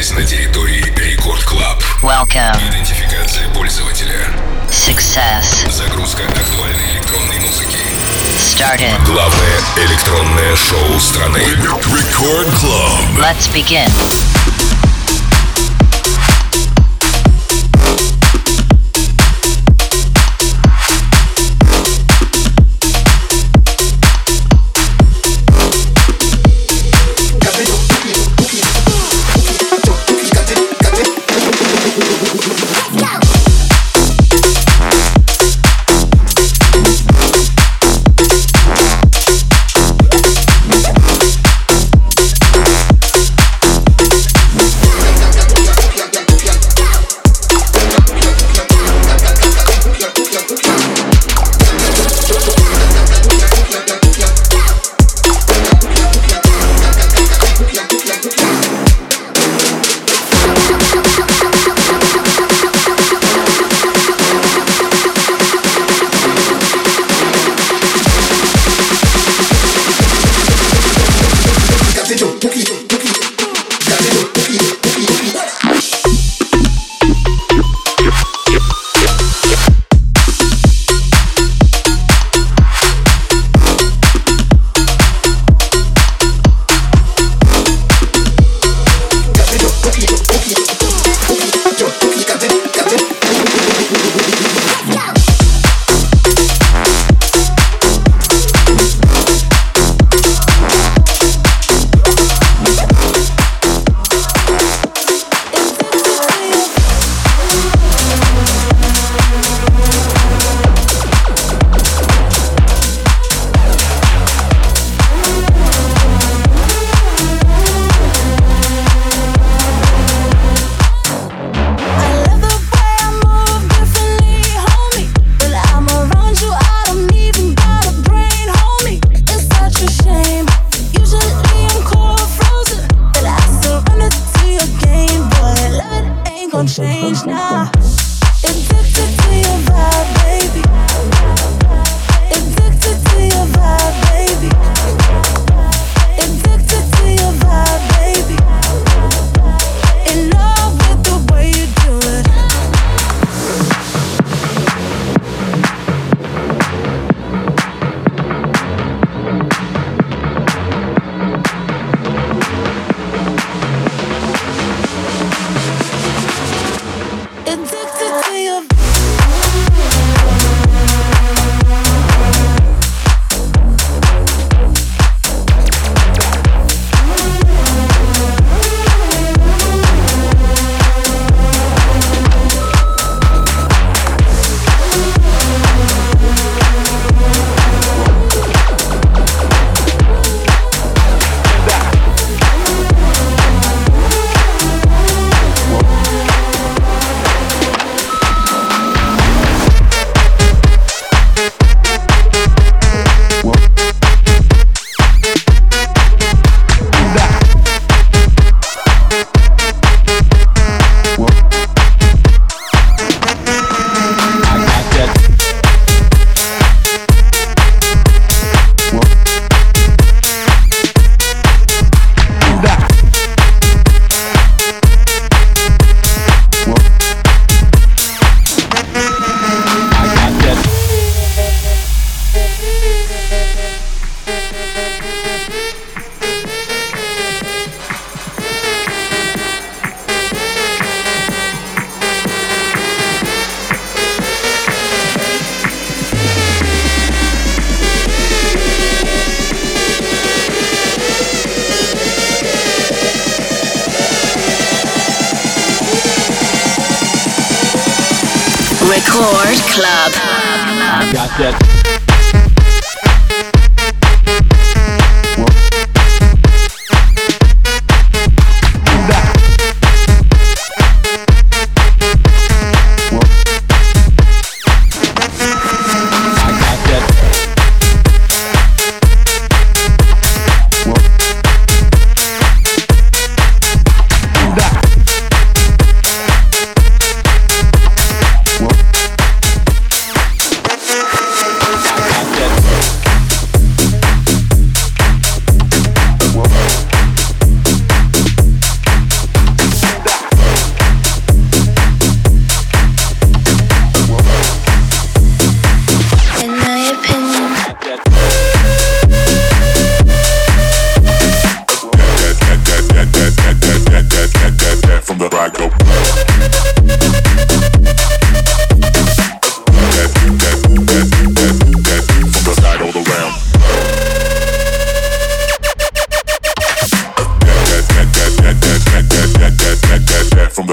находитесь на территории Record Club. Welcome. Идентификация пользователя. Success. Загрузка актуальной электронной музыки. Started. Главное электронное шоу страны. Record Club. Let's begin.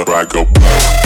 i go.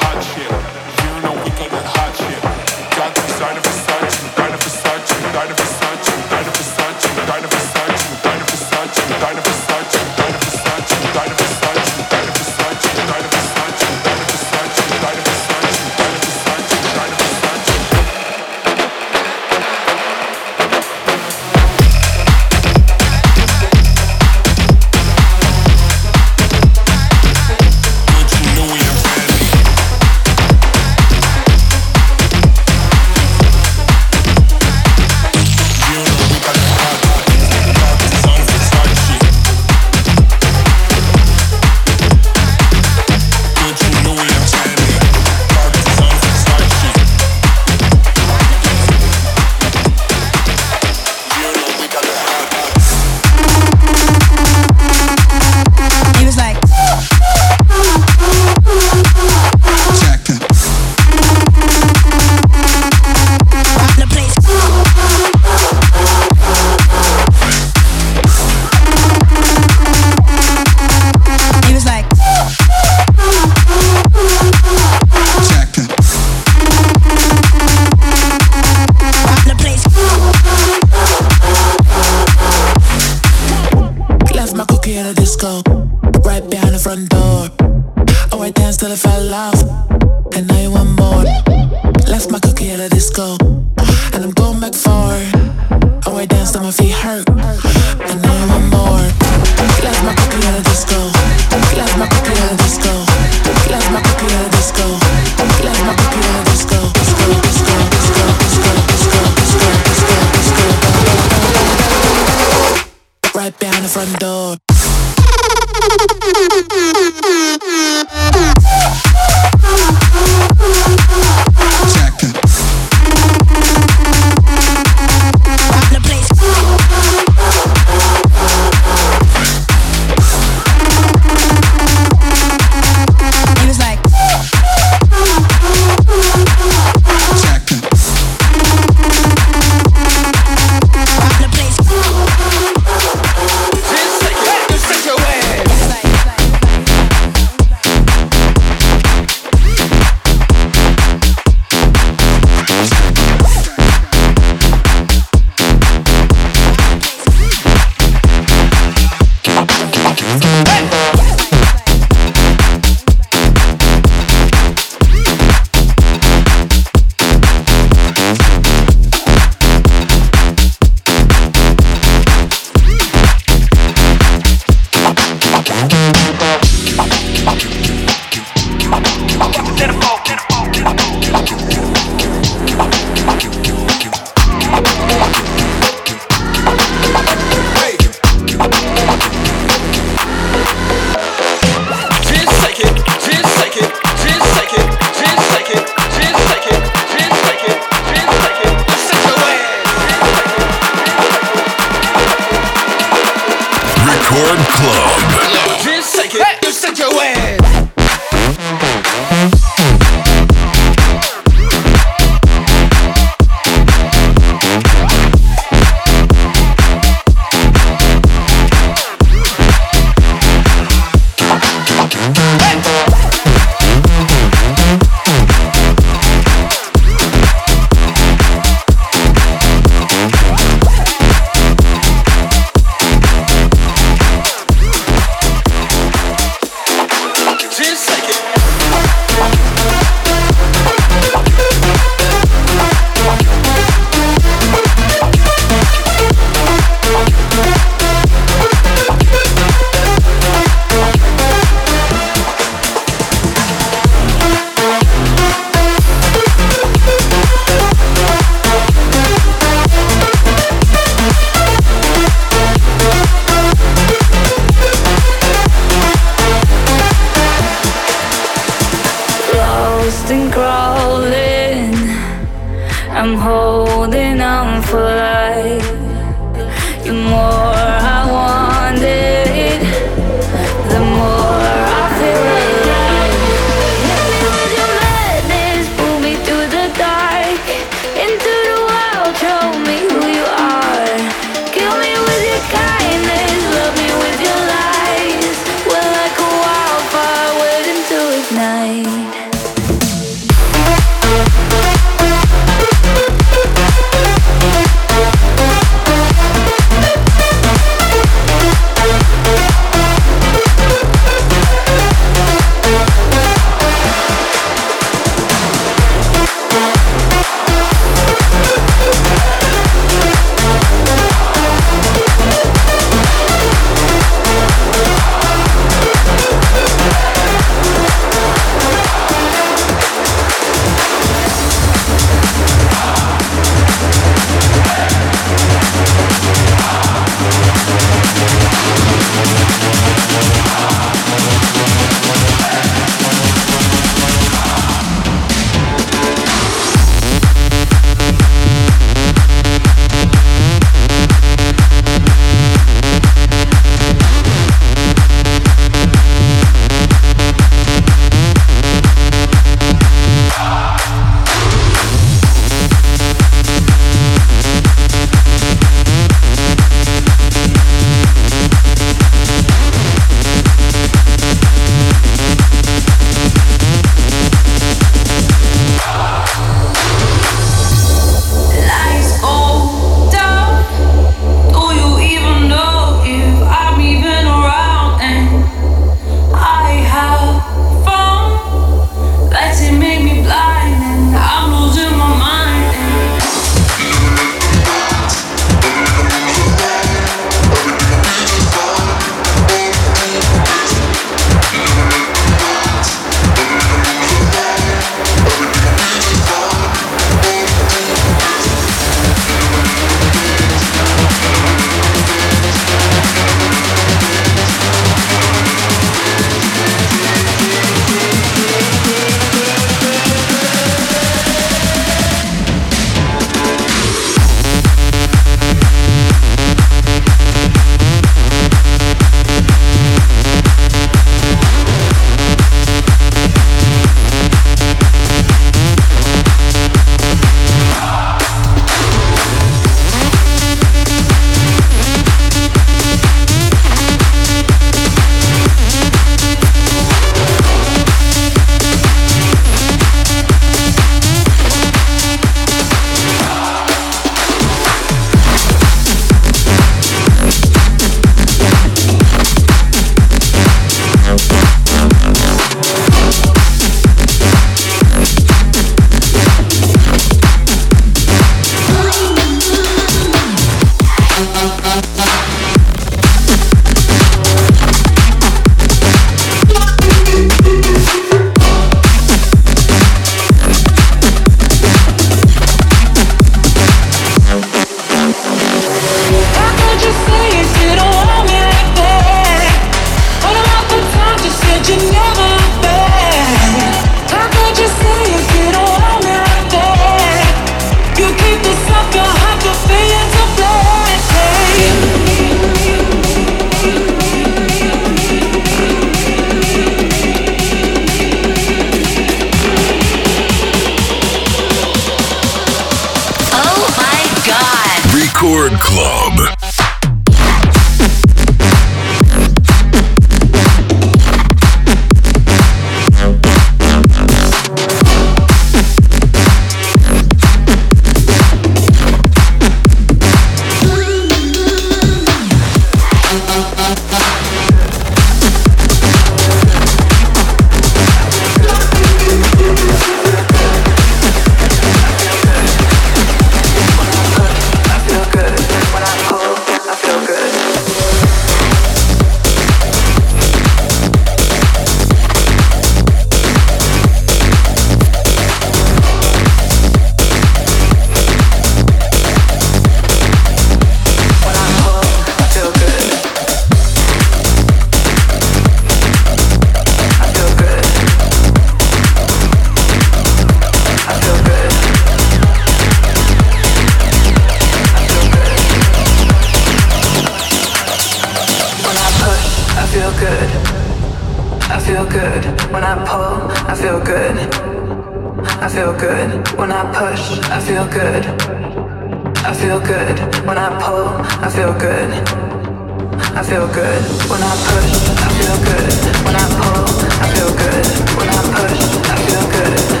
I feel good. When I push, I feel good. When I pull, I feel good. When I push, I feel good.